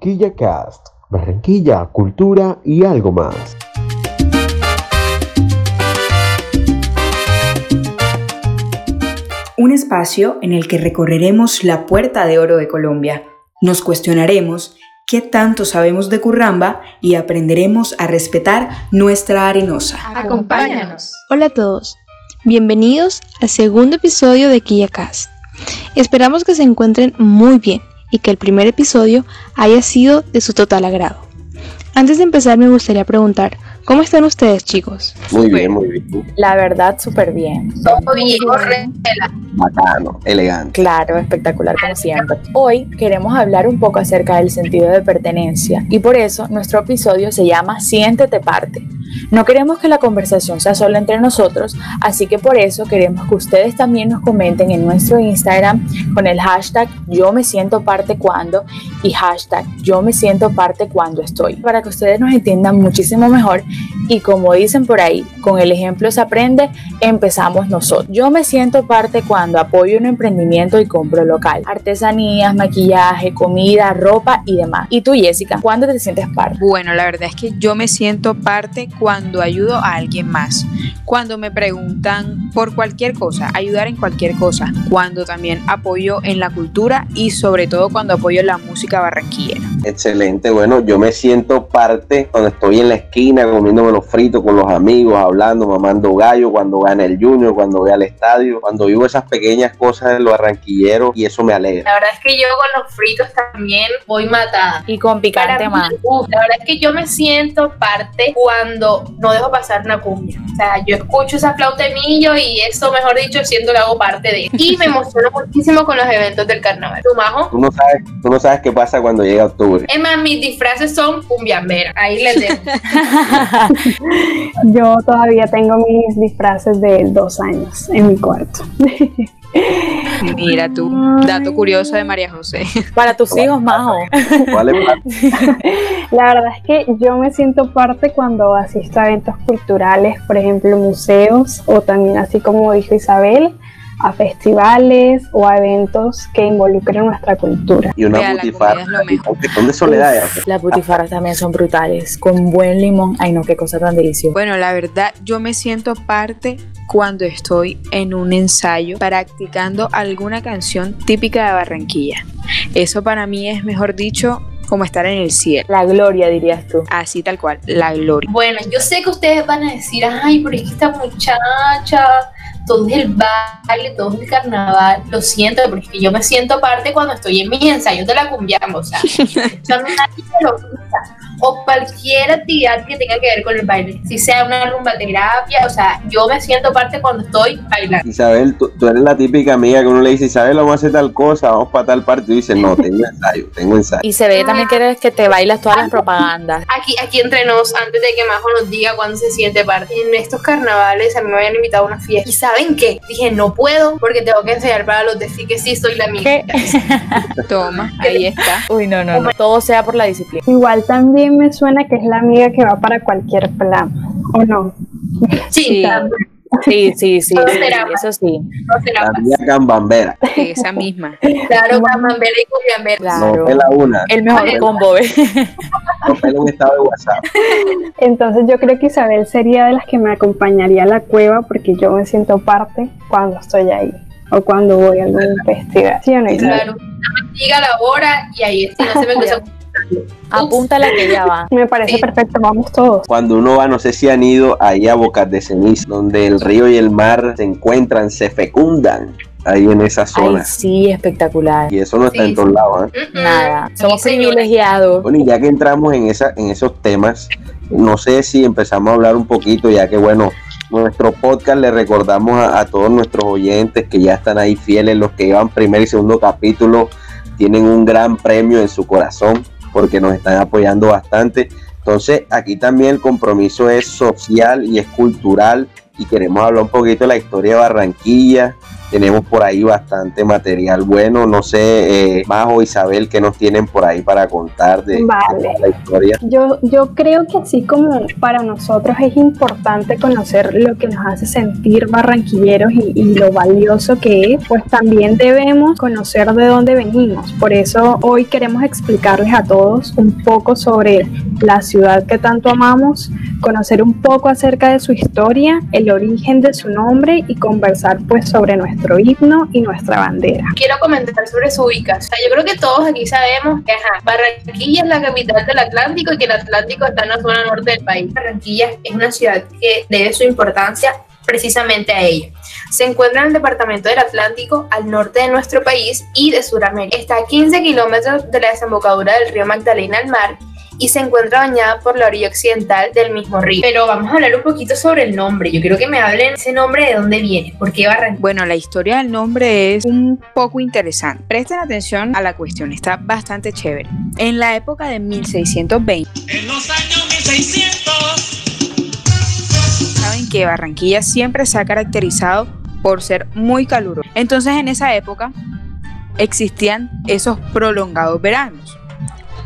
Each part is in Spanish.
Quilla Cast, Barranquilla, cultura y algo más. Un espacio en el que recorreremos la puerta de oro de Colombia. Nos cuestionaremos qué tanto sabemos de Curramba y aprenderemos a respetar nuestra arenosa. Acompáñanos. Hola a todos. Bienvenidos al segundo episodio de KillaCast. Esperamos que se encuentren muy bien y que el primer episodio haya sido de su total agrado. Antes de empezar me gustaría preguntar, ¿cómo están ustedes chicos? Muy bien, muy bien. La verdad, súper bien. Todo bien, Bacano, elegante. Claro, espectacular como siempre. Hoy queremos hablar un poco acerca del sentido de pertenencia y por eso nuestro episodio se llama Siéntete parte. No queremos que la conversación sea solo entre nosotros, así que por eso queremos que ustedes también nos comenten en nuestro Instagram con el hashtag yo me siento parte cuando y hashtag yo me siento parte cuando estoy, para que ustedes nos entiendan muchísimo mejor y como dicen por ahí, con el ejemplo se aprende, empezamos nosotros. Yo me siento parte cuando apoyo un emprendimiento y compro local, artesanías, maquillaje, comida, ropa y demás. ¿Y tú Jessica, cuándo te sientes parte? Bueno, la verdad es que yo me siento parte cuando ayudo a alguien más, cuando me preguntan por cualquier cosa, ayudar en cualquier cosa, cuando también apoyo en la cultura y sobre todo cuando apoyo la música barranquillera. Excelente, bueno, yo me siento parte cuando estoy en la esquina comiéndome los fritos con los amigos, hablando, mamando gallo, cuando en el junior, cuando voy al estadio, cuando vivo esas pequeñas cosas en los barranquilleros y eso me alegra. La verdad es que yo con los fritos también voy matada. Y con picante mí, más. uf, la verdad es que yo me siento parte cuando no dejo pasar una cumbia. O sea, yo escucho esa flauta de millo y eso, mejor dicho, siento que hago parte de. Y me emociono muchísimo con los eventos del carnaval. ¿Tú, Majo? Tú no sabes, tú no sabes qué pasa cuando llega octubre. Es más, mis disfraces son cumbiamberas. Ahí les dejo. Yo todavía tengo mis disfraces de dos años en mi cuarto. Mira tú, dato curioso de María José. Para tus hijos, Majo. ¿Cuál es la- La verdad es que yo me siento parte cuando asisto a eventos culturales, por ejemplo, museos o también, así como dijo Isabel, a festivales o a eventos que involucren nuestra cultura. Y una butifarra. son de soledad. Las butifarras también son brutales, con buen limón. Ay, no, qué cosa tan deliciosa. Bueno, la verdad, yo me siento parte cuando estoy en un ensayo practicando alguna canción típica de Barranquilla. Eso para mí es, mejor dicho, como estar en el cielo. La gloria, dirías tú. Así tal cual, la gloria. Bueno, yo sé que ustedes van a decir, ay, pero es que esta muchacha, todo es el baile, todo es el carnaval. Lo siento, pero es que yo me siento parte cuando estoy en mis ensayos de la cumbiamba, o sea, eso a mí nadie me lo O cualquier actividad que tenga que ver con el baile, si sea una rumba terapia, o sea, yo me siento parte cuando estoy bailando. Isabel, tú, tú eres la típica amiga que uno le dice, Isabel, vamos a hacer tal cosa, vamos para tal parte. Y tú dices, no, tengo ensayo, tengo ensayo. Y se ve también que eres que te bailas todas las propagandas. Aquí, aquí entre nos, antes de que Majo nos diga cuándo se siente parte, en estos carnavales a mí me habían invitado a una fiesta. ¿Y saben qué? Dije, no puedo porque tengo que enseñar para los de sí que sí soy la amiga. Toma, ahí está. Uy, no, no, no. Todo sea por la disciplina. Igual también me suena que es la amiga que va para cualquier plan, ¿o no? Sí, Sí. Sí, sí, sí, Todo sí, será. eso sí. no la La amiga cambambera. Esa misma. Claro, camambera y cumbiambera. No Claro. pela una, El mejor combo, ¿ves? no un estado de WhatsApp. Entonces yo creo que Isabel sería de las que me acompañaría a la cueva porque yo me siento parte cuando estoy ahí o cuando voy a algún festival. ¿Sí o no, Isabel? Claro, diga la hora y ahí está, no se me cruza. Apúntala que ya va. Me parece Sí. perfecto, vamos todos. Cuando uno va, no sé si han ido ahí a Bocas de Ceniza, donde el río y el mar se encuentran, se fecundan ahí en esa Ay, zona. sí, espectacular. Y eso no está Sí, en todos lados. ¿eh? Nada. Somos Sí, privilegiados. Bueno, y ya que entramos en, esa, en esos temas, no sé si empezamos a hablar un poquito, ya que bueno, nuestro podcast le recordamos a, a todos nuestros oyentes que ya están ahí fieles, los que llevan primer y segundo capítulo, tienen un gran premio en su corazón porque nos están apoyando bastante. Entonces, aquí también el compromiso es social y es cultural y queremos hablar un poquito de la historia de Barranquilla, tenemos por ahí bastante material bueno. No sé, eh, Majo, Isabel, ¿qué nos tienen por ahí para contar de, la historia? Yo, yo creo que así como para nosotros es importante conocer lo que nos hace sentir barranquilleros y, y lo valioso que es, pues también debemos conocer de dónde venimos. Por eso hoy queremos explicarles a todos un poco sobre la ciudad que tanto amamos, conocer un poco acerca de su historia, el origen de su nombre y conversar pues sobre nuestro himno y nuestra bandera. Quiero comentar sobre su ubicación. Yo creo que todos aquí sabemos que Barranquilla es la capital del Atlántico y que el Atlántico está en la zona norte del país. Barranquilla es una ciudad que debe su importancia precisamente a ella. Se encuentra en el departamento del Atlántico, al norte de nuestro país y de Sudamérica. Está a 15 kilómetros de la desembocadura del río Magdalena al mar y se encuentra bañada por la orilla occidental del mismo río. Pero vamos a hablar un poquito sobre el nombre. Yo quiero que me hablen ese nombre de dónde viene, por qué Barranquilla. Bueno, la historia del nombre es un poco interesante. Presten atención a la cuestión, está bastante chévere. En la época de 1620, en los años 1600, saben que Barranquilla siempre se ha caracterizado por ser muy caluroso. Entonces en esa época existían esos prolongados veranos.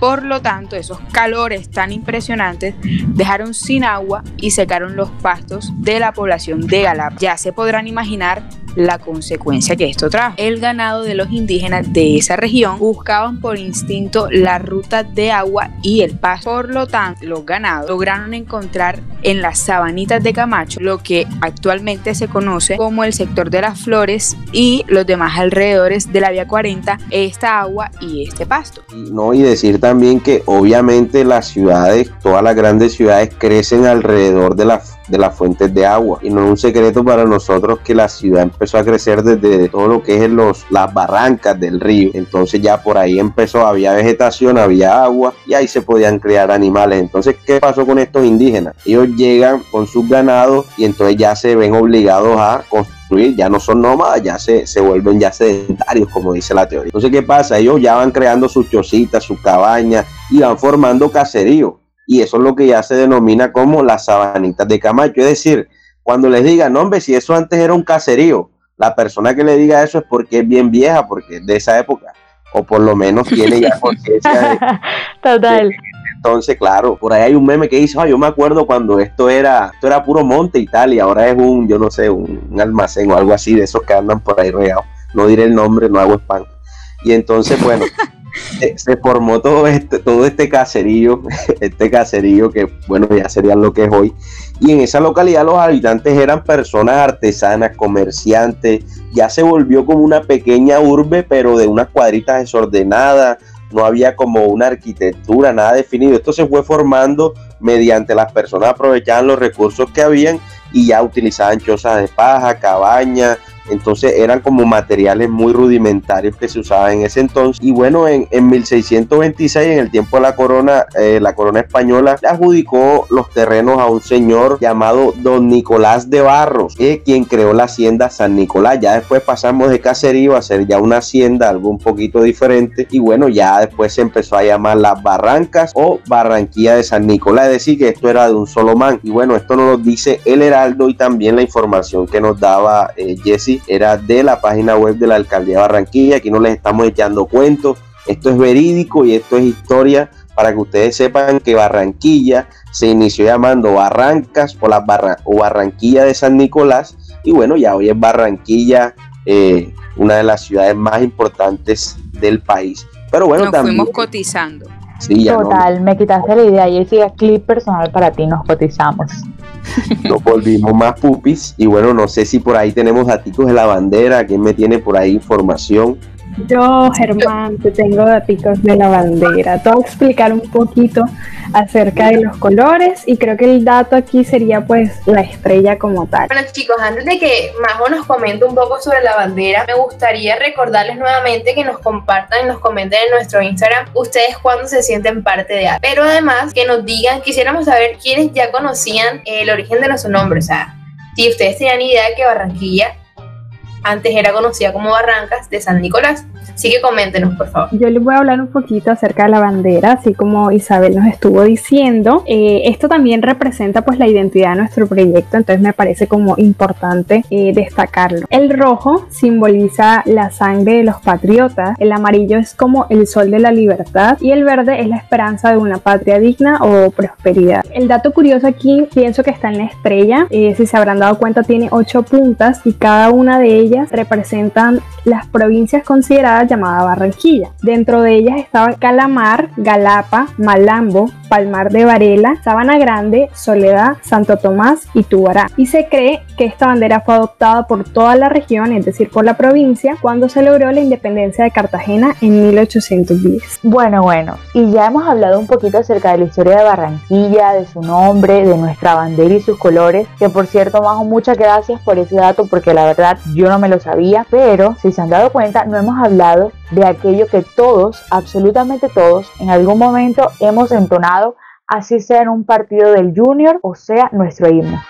Por lo tanto, esos calores tan impresionantes dejaron sin agua y secaron los pastos de la población de Galap. Ya se podrán imaginar la consecuencia que esto trajo. El ganado de los indígenas de esa región buscaban por instinto la ruta de agua y el pasto. Por lo tanto, los ganados lograron encontrar en las sabanitas de Camacho lo que actualmente se conoce como el sector de las flores y los demás alrededores de la vía 40 esta agua y este pasto. No, y decir también que obviamente las ciudades, todas las grandes ciudades crecen alrededor de las de las fuentes de agua. Y no es un secreto para nosotros que la ciudad empezó a crecer desde todo lo que es los, las barrancas del río. Entonces ya por ahí empezó, había vegetación, había agua y ahí se podían crear animales. Entonces, ¿qué pasó con estos indígenas? Ellos llegan con sus ganados y entonces ya se ven obligados a construir, ya no son nómadas, ya se, se vuelven ya sedentarios, como dice la teoría. Entonces, ¿qué pasa? Ellos ya van creando sus chocitas, sus cabañas y van formando caseríos y eso es lo que ya se denomina como las sabanitas de Camacho. Es decir, cuando les digan, no, hombre, si eso antes era un caserío, la persona que le diga eso es porque es bien vieja, porque es de esa época, o por lo menos tiene ya conciencia de. Total. entonces, claro, por ahí hay un meme que dice, yo me acuerdo cuando esto era, esto era puro monte y tal, y ahora es un, yo no sé, un, almacén o algo así de esos que andan por ahí regados. No diré el nombre, no hago spam. Y entonces, bueno, se, formó todo este, todo este caserío, este caserío que bueno ya sería lo que es hoy. Y en esa localidad los habitantes eran personas artesanas, comerciantes, ya se volvió como una pequeña urbe, pero de unas cuadritas desordenadas, no había como una arquitectura, nada definido. Esto se fue formando mediante las personas aprovechaban los recursos que habían y ya utilizaban chozas de paja, cabañas, entonces eran como materiales muy rudimentarios que se usaban en ese entonces. Y bueno, en, en 1626, en el tiempo de la corona, eh, la corona española adjudicó los terrenos a un señor llamado Don Nicolás de Barros, que quien creó la hacienda San Nicolás. Ya después pasamos de caserío a ser ya una hacienda, algo un poquito diferente. Y bueno, ya después se empezó a llamar Las Barrancas o Barranquilla de San Nicolás, es decir, que esto era de un solo man. Y bueno, esto nos lo dice el Heraldo y también la información que nos daba eh, Jesse era de la página web de la Alcaldía de Barranquilla. Aquí no les estamos echando cuentos. Esto es verídico y esto es historia para que ustedes sepan que Barranquilla se inició llamando Barrancas o, la o Barranquilla de San Nicolás. Y bueno, ya hoy es Barranquilla, eh, una de las ciudades más importantes del país. Pero bueno, nos también, fuimos cotizando. Total, me quitaste la idea y decía clip personal para ti, nos cotizamos. Nos volvimos más pupis y bueno, no sé si por ahí tenemos datos de la bandera, ¿quién me tiene por ahí información? Yo, Germán, te tengo datos de la bandera. Te voy a explicar un poquito acerca de los colores y creo que el dato aquí sería pues la estrella como tal. Bueno chicos, antes de que Majo nos comente un poco sobre la bandera, me gustaría recordarles nuevamente que nos compartan y nos comenten en nuestro Instagram ustedes cuando se sienten parte de algo. Pero además que nos digan, quisiéramos saber quiénes ya conocían el origen de nuestro nombre, o sea, si ustedes tenían idea de que Barranquilla antes era conocida como Barrancas de San Nicolás. Así que coméntenos, por favor. Yo les voy a hablar un poquito acerca de la bandera, así como Isabel nos estuvo diciendo. Eh, esto también representa pues la identidad de nuestro proyecto, entonces me parece como importante eh, destacarlo. El rojo simboliza la sangre de los patriotas, el amarillo es como el sol de la libertad y el verde es la esperanza de una patria digna o prosperidad. El dato curioso aquí pienso que está en la estrella, eh, si se habrán dado cuenta tiene ocho puntas y cada una de ellas representan las provincias consideradas llamadas Barranquilla. Dentro de ellas estaba Calamar, Galapa, Malambo, Palmar de Varela, Sabana Grande, Soledad, Santo Tomás y Tubará. Y se cree que esta bandera fue adoptada por toda la región, es decir, por la provincia, cuando se logró la independencia de Cartagena en 1810. Bueno, bueno, y ya hemos hablado un poquito acerca de la historia de Barranquilla, de su nombre, de nuestra bandera y sus colores, que por cierto, Majo, muchas gracias por ese dato porque la verdad yo no me lo sabía, pero si se han dado cuenta, no hemos hablado de aquello que todos, absolutamente todos, en algún momento hemos entonado, así sea en un partido del Junior o sea nuestro himno.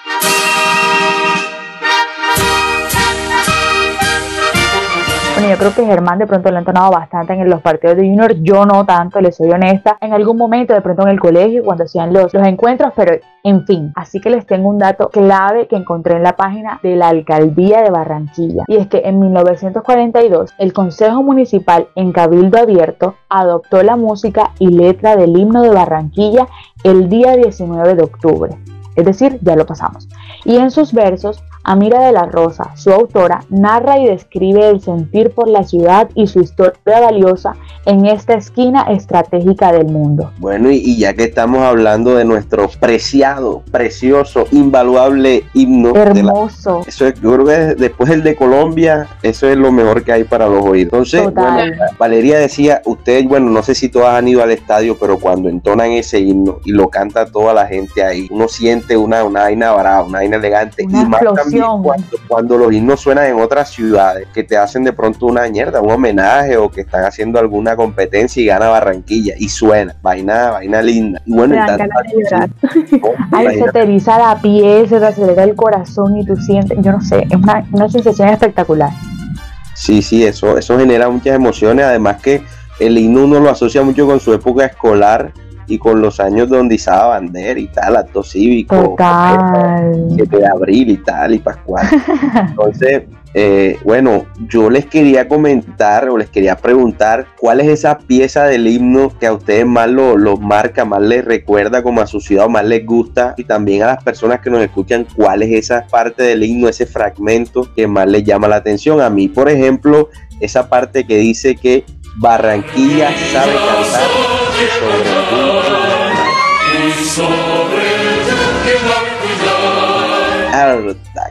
Yo creo que Germán de pronto lo ha entonado bastante en los partidos de Junior, yo no tanto, le soy honesta, en algún momento de pronto en el colegio cuando hacían los, los encuentros, pero en fin, así que les tengo un dato clave que encontré en la página de la alcaldía de Barranquilla y es que en 1942 el Consejo Municipal en Cabildo Abierto adoptó la música y letra del himno de Barranquilla el día 19 de octubre. Es decir, ya lo pasamos. Y en sus versos Amira de la Rosa, su autora, narra y describe el sentir por la ciudad y su historia valiosa en esta esquina estratégica del mundo. Bueno, y, ya que estamos hablando de nuestro preciado, precioso, invaluable himno. Hermoso. eso es, yo creo que después el de Colombia, eso es lo mejor que hay para los oídos. Entonces, Valeria decía, ustedes, bueno, no sé si todas han ido al estadio, pero cuando entonan ese himno y lo canta toda la gente ahí, uno siente una, una vaina brava, una vaina elegante. y más cuando, los himnos suenan en otras ciudades, que te hacen de pronto una mierda, un homenaje o que están haciendo alguna competencia y gana Barranquilla y suena, vaina, vaina linda. Y bueno, Ahí se te eriza la piel, se te acelera el corazón y tú sientes, yo no sé, es una, una sensación espectacular. Sí, sí, eso, eso genera muchas emociones, además que el himno uno lo asocia mucho con su época escolar y con los años donde izaba bandera y tal, acto cívico, 7 de abril y tal, y Pascual. Entonces, eh, bueno, yo les quería comentar o les quería preguntar cuál es esa pieza del himno que a ustedes más lo, marca, más les recuerda como a su ciudad, más les gusta y también a las personas que nos escuchan, cuál es esa parte del himno, ese fragmento que más les llama la atención. A mí, por ejemplo, esa parte que dice que Barranquilla sabe cantar sobre Ah,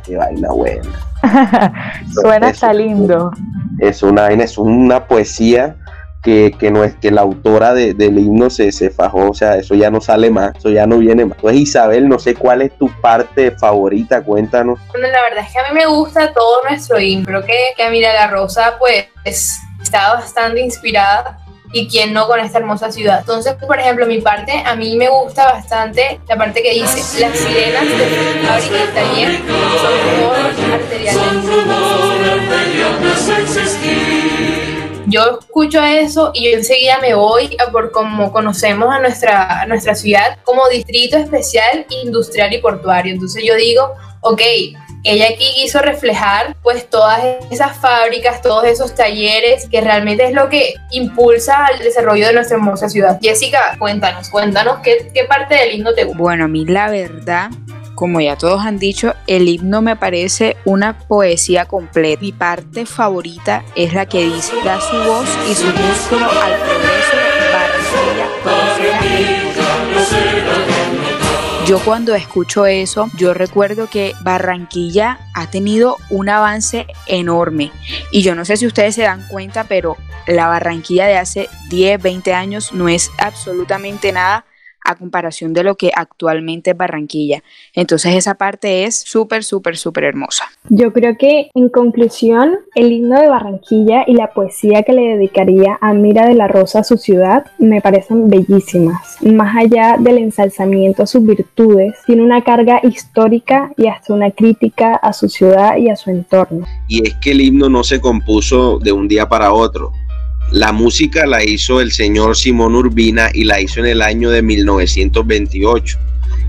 qué vaina buena. Suena hasta lindo. Es una es una poesía que, no es que la autora del himno se, se fajó, o sea, eso ya no sale más, eso ya no viene más. Entonces, Isabel, no sé cuál es tu parte favorita, cuéntanos. Bueno, la verdad es que a mí me gusta todo nuestro himno, creo que, que Mira la Rosa, pues, está bastante inspirada y quién no con esta hermosa ciudad. Entonces, por ejemplo, mi parte, a mí me gusta bastante la parte que dice, las sirenas de fábrica y taller son arteriales. Yo escucho eso y yo enseguida me voy a por como conocemos a nuestra, a nuestra ciudad como distrito especial industrial y portuario. Entonces yo digo, ok, ella aquí quiso reflejar pues todas esas fábricas, todos esos talleres, que realmente es lo que impulsa el desarrollo de nuestra hermosa ciudad. Jessica, cuéntanos, cuéntanos qué, qué parte del himno te gusta. Bueno, a mí la verdad como ya todos han dicho, el himno me parece una poesía completa. Mi parte favorita es la que dice, da su voz y su músculo al progreso, Barranquilla, yo cuando escucho eso, yo recuerdo que Barranquilla ha tenido un avance enorme. Y yo no sé si ustedes se dan cuenta, pero la Barranquilla de hace 10, 20 años no es absolutamente nada a comparación de lo que actualmente es Barranquilla. Entonces esa parte es súper, súper, súper hermosa. Yo creo que en conclusión, el himno de Barranquilla y la poesía que le dedicaría a Mira de la Rosa a su ciudad me parecen bellísimas. Más allá del ensalzamiento a sus virtudes, tiene una carga histórica y hasta una crítica a su ciudad y a su entorno. Y es que el himno no se compuso de un día para otro la música la hizo el señor Simón Urbina y la hizo en el año de 1928.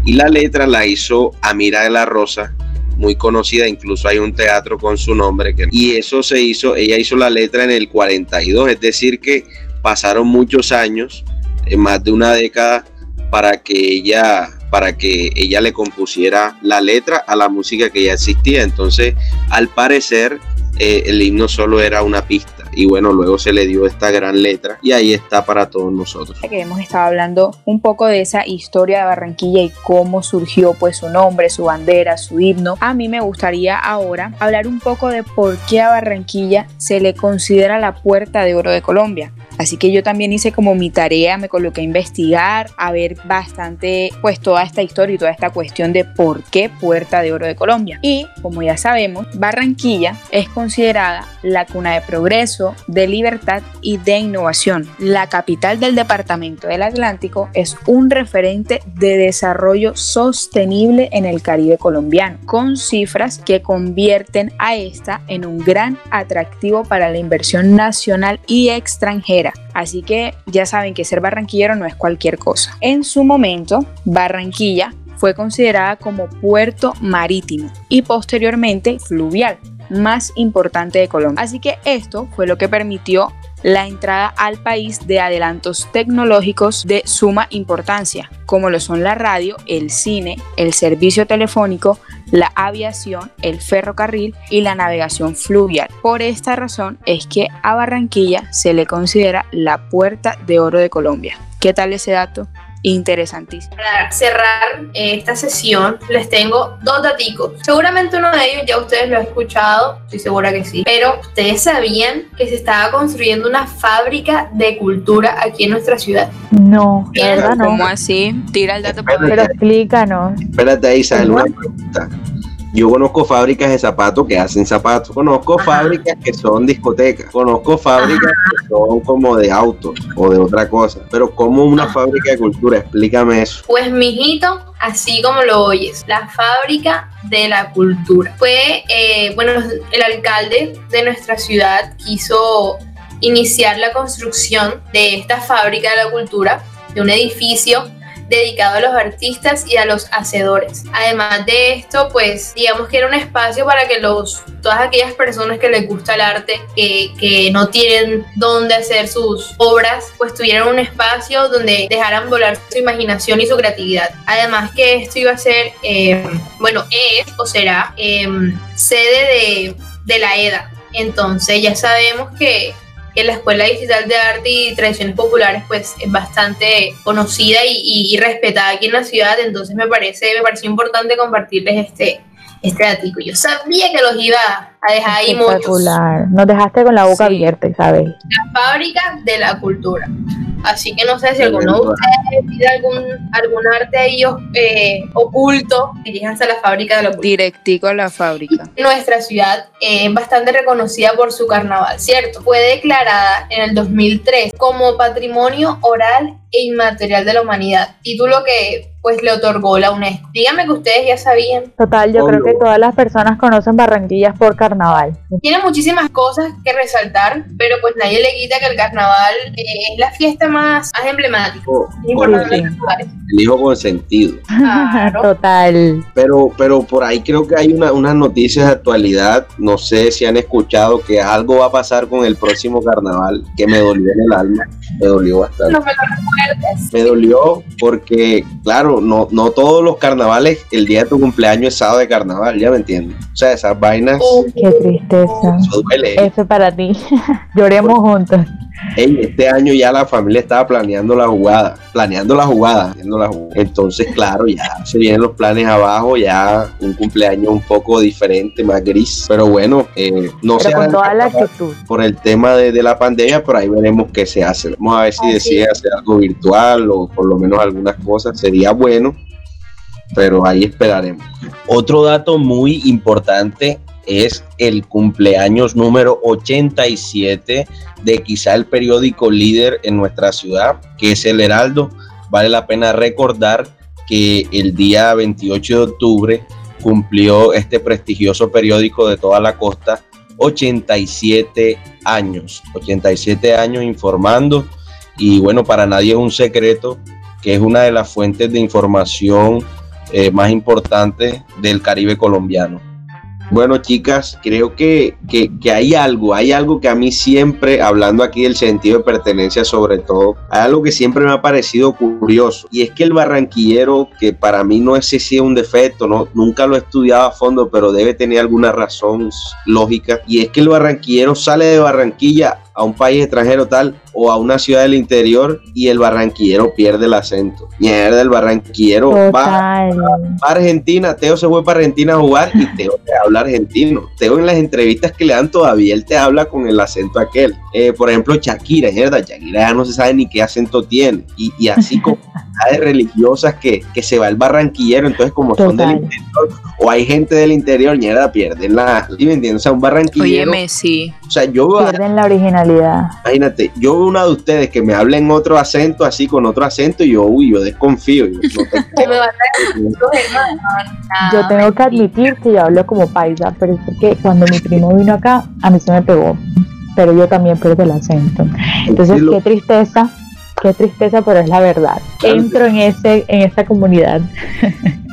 Y la letra la hizo Amira de la Rosa, muy conocida, incluso hay un teatro con su nombre. y eso se hizo, ella hizo la letra en el 42, es decir, que pasaron muchos años, en más de una década, para que ella para que ella le compusiera la letra a la música que ya existía. Entonces, al parecer, eh, el himno solo era una pista y bueno, luego se le dio esta gran letra y ahí está para todos nosotros. Que hemos estado hablando un poco de esa historia de Barranquilla y cómo surgió pues su nombre, su bandera, su himno. A mí me gustaría ahora hablar un poco de por qué a Barranquilla se le considera la puerta de oro de Colombia. Así que yo también hice como mi tarea, me coloqué a investigar, a ver bastante pues toda esta historia y toda esta cuestión de por qué Puerta de Oro de Colombia. Y como ya sabemos, Barranquilla es considerada la cuna de progreso, de libertad y de innovación. La capital del departamento del Atlántico es un referente de desarrollo sostenible en el Caribe colombiano, con cifras que convierten a esta en un gran atractivo para la inversión nacional y extranjera Así que ya saben que ser barranquillero no es cualquier cosa. En su momento, Barranquilla fue considerada como puerto marítimo y posteriormente fluvial más importante de Colombia. Así que esto fue lo que permitió la entrada al país de adelantos tecnológicos de suma importancia, como lo son la radio, el cine, el servicio telefónico, la aviación, el ferrocarril y la navegación fluvial. Por esta razón es que a Barranquilla se le considera la puerta de oro de Colombia. ¿Qué tal ese dato? Interesantísimo. Para cerrar eh, esta sesión, les tengo dos daticos. Seguramente uno de ellos ya ustedes lo han escuchado, estoy segura que sí. Pero ustedes sabían que se estaba construyendo una fábrica de cultura aquí en nuestra ciudad. No, verdad no. ¿Cómo así? Tira el dato. Pero explícanos. Espérate, Isabel, una pregunta. Yo conozco fábricas de zapatos que hacen zapatos, conozco fábricas que son discotecas, conozco fábricas que son como de autos o de otra cosa, pero como una fábrica de cultura, explícame eso. Pues mijito, así como lo oyes, la fábrica de la cultura. Fue, eh, bueno, el alcalde de nuestra ciudad quiso iniciar la construcción de esta fábrica de la cultura, de un edificio dedicado a los artistas y a los hacedores. Además de esto, pues digamos que era un espacio para que los, todas aquellas personas que les gusta el arte, que, que no tienen dónde hacer sus obras, pues tuvieran un espacio donde dejaran volar su imaginación y su creatividad. Además que esto iba a ser, eh, bueno, es o será em, sede de, de la EDA. Entonces ya sabemos que que la Escuela Digital de Arte y Tradiciones Populares pues es bastante conocida y, respetada aquí en la ciudad, entonces me parece, me pareció importante compartirles este, este dato. Yo sabía que los iba a dejar ahí muchos. Nos dejaste con la boca abierta, ¿sabes? La fábrica de la cultura. Así que no sé si alguno de ustedes pide algún, algún arte ahí eh, oculto, diríjanse a la fábrica de cultura. Directico a la fábrica. Nuestra ciudad es bastante reconocida por su carnaval, ¿cierto? Fue declarada en el 2003 como Patrimonio Oral Inmaterial de la Humanidad, título que pues le otorgó la UNESCO. Díganme que ustedes ya sabían. Total, yo creo que todas las personas conocen Barranquillas por carnaval. Tiene muchísimas cosas que resaltar, pero pues nadie le quita que el carnaval eh, es la fiesta más, emblemática. Oh, el hijo consentido. Claro. Total. Pero, pero por ahí creo que hay una, unas noticias de actualidad, no sé si han escuchado que algo va a pasar con el próximo carnaval, que me dolió en el alma, me dolió bastante. No me lo. Me dolió porque, claro, no, no todos los carnavales, el día de tu cumpleaños es sábado de carnaval, ya me entiendes. O sea, esas vainas. Qué tristeza. Eso duele. Eso para ti. Lloremos juntos. Ey, este año ya la familia estaba planeando la jugada, planeando la jugada, planeando la jugada. Entonces, claro, ya se vienen los planes abajo, ya un cumpleaños un poco diferente, más gris. Pero bueno, eh, no sé con toda la actitud. por el tema de, de la pandemia, pero ahí veremos qué se hace. Vamos a ver si decide hacer algo virtual o por lo menos algunas cosas. Sería bueno, pero ahí esperaremos. Otro dato muy importante es el cumpleaños número 87 de quizá el periódico líder en nuestra ciudad, que es el Heraldo. Vale la pena recordar que el día 28 de octubre cumplió este prestigioso periódico de toda la costa 87 años, 87 años informando y bueno, para nadie es un secreto que es una de las fuentes de información eh, más importantes del Caribe colombiano. Bueno, chicas, creo que, que, hay algo, hay algo que a mí siempre, hablando aquí del sentido de pertenencia sobre todo, hay algo que siempre me ha parecido curioso, y es que el barranquillero, que para mí no es si es un defecto, no, nunca lo he estudiado a fondo, pero debe tener alguna razón lógica, y es que el barranquillero sale de Barranquilla a un país extranjero tal o a una ciudad del interior y el barranquillero pierde el acento. Mierda, el barranquillero va, va, a Argentina, Teo se fue para Argentina a jugar y Teo te habla argentino. Teo en las entrevistas que le dan todavía, él te habla con el acento aquel. Eh, por ejemplo, Shakira, mierda, Shakira ya no se sabe ni qué acento tiene. Y, y así como religiosas que, que, se va el barranquillero, entonces como Total. son del interior, o hay gente del interior, mierda, pierden la, ¿sí me entiendes? O sea, un barranquillero. Oye, sí. O sea, yo pierden la originalidad. Imagínate, yo veo una de ustedes que me habla en otro acento, así con otro acento, y yo, uy, yo desconfío. Yo, no yo tengo que admitir que yo hablo como paisa, pero es porque cuando mi primo vino acá, a mí se me pegó, pero yo también perdí el acento. Entonces, qué tristeza qué tristeza, pero es la verdad. Entro en ese en esa comunidad.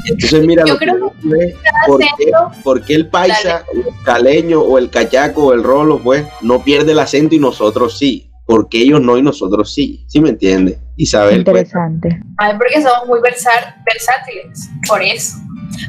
Entonces, mira, Yo creo que ¿por, qué, ¿por qué el paisa, el caleño o el cachaco o el rolo, pues, no pierde el acento y nosotros sí? Porque ellos no y nosotros sí. ¿Sí me entiende? Isabel. Interesante. Pues. A ver, porque somos muy versátiles, por eso.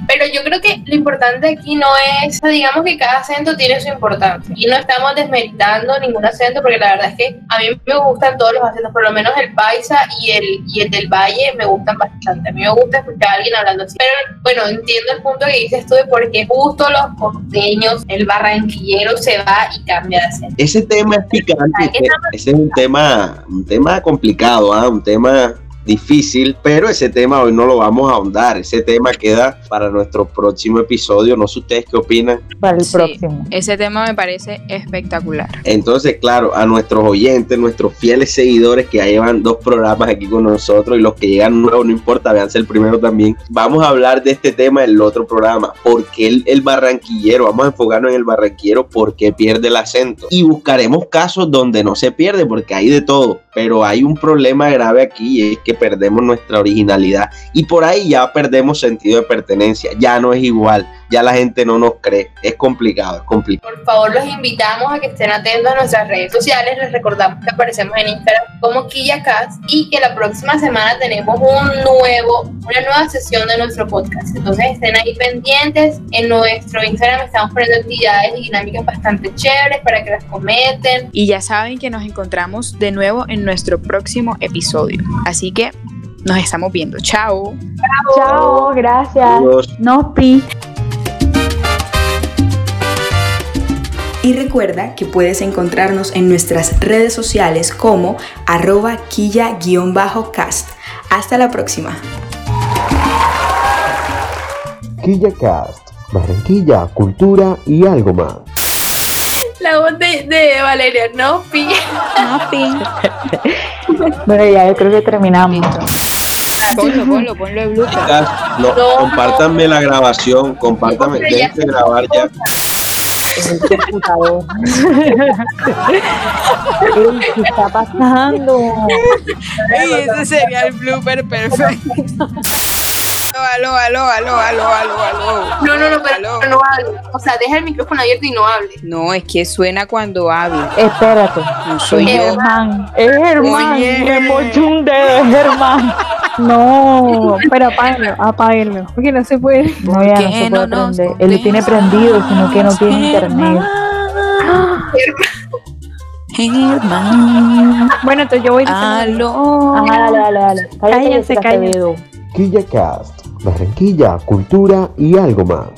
Pero yo creo que lo importante aquí no es, digamos que cada acento tiene su importancia y no estamos desmeritando ningún acento porque la verdad es que a mí me gustan todos los acentos, por lo menos el paisa y el, y el del valle me gustan bastante. A mí me gusta escuchar a alguien hablando así. Pero bueno, entiendo el punto que dices tú de por qué justo los costeños, el barranquillero se va y cambia de acento. Ese tema es picante, ese, ese es un tema, un tema complicado, ¿eh? un tema difícil, pero ese tema hoy no lo vamos a ahondar. Ese tema queda para nuestro próximo episodio. No sé ustedes qué opinan. Para el sí, próximo. Ese tema me parece espectacular. Entonces, claro, a nuestros oyentes, nuestros fieles seguidores que ya llevan dos programas aquí con nosotros y los que llegan nuevos, no importa, véanse el primero también. Vamos a hablar de este tema en el otro programa. ¿Por qué el, el barranquillero? Vamos a enfocarnos en el barranquillero, ¿por qué pierde el acento? Y buscaremos casos donde no se pierde, porque hay de todo. Pero hay un problema grave aquí y es que perdemos nuestra originalidad. Y por ahí ya perdemos sentido de pertenencia, ya no es igual, ya la gente no nos cree, es complicado, es complicado. Por favor, los invitamos a que estén atentos a nuestras redes sociales, les recordamos que aparecemos en Instagram como KillaCast y que la próxima semana tenemos un nuevo, una nueva sesión de nuestro podcast, entonces estén ahí pendientes, en nuestro Instagram estamos poniendo actividades y dinámicas bastante chéveres para que las comenten. Y ya saben que nos encontramos de nuevo en nuestro próximo episodio, así que nos estamos viendo. Chao. Chao, Chao gracias. Adiós. No, pi. Y recuerda que puedes encontrarnos en nuestras redes sociales como arroba quilla-cast. Hasta la próxima. QuillaCast, Barranquilla, cultura y algo más. La voz de, de Valeria, no pi. No pi. bueno, ya yo creo que terminamos. Ponlo, ponlo, ponlo en blue. No, no, compártanme la grabación, compártanme, déjenme grabar ya. El computador. ¿Qué está pasando? Ey, ese sería el blooper perfecto. Aló, aló, aló, aló, aló, aló. No, no, no, pero aló. no hable. O sea, deja el micrófono abierto y no hable. No, es que suena cuando habla. Espérate. No soy es yo. Germán. Es Germán. Oye. Me mochó un dedo, es Germán. No, pero apáguenlo, apáguenlo. Porque no se puede. No, ¿Por ya no se no puede nos prender. Él lo tiene prendido, sino que no tiene internet. Germán? Germán. Bueno, entonces yo voy diciendo. Aló. Ah, dale, dale, dale. Cállate, Cállense, Jessica cállense. Barranquilla, cultura y algo más.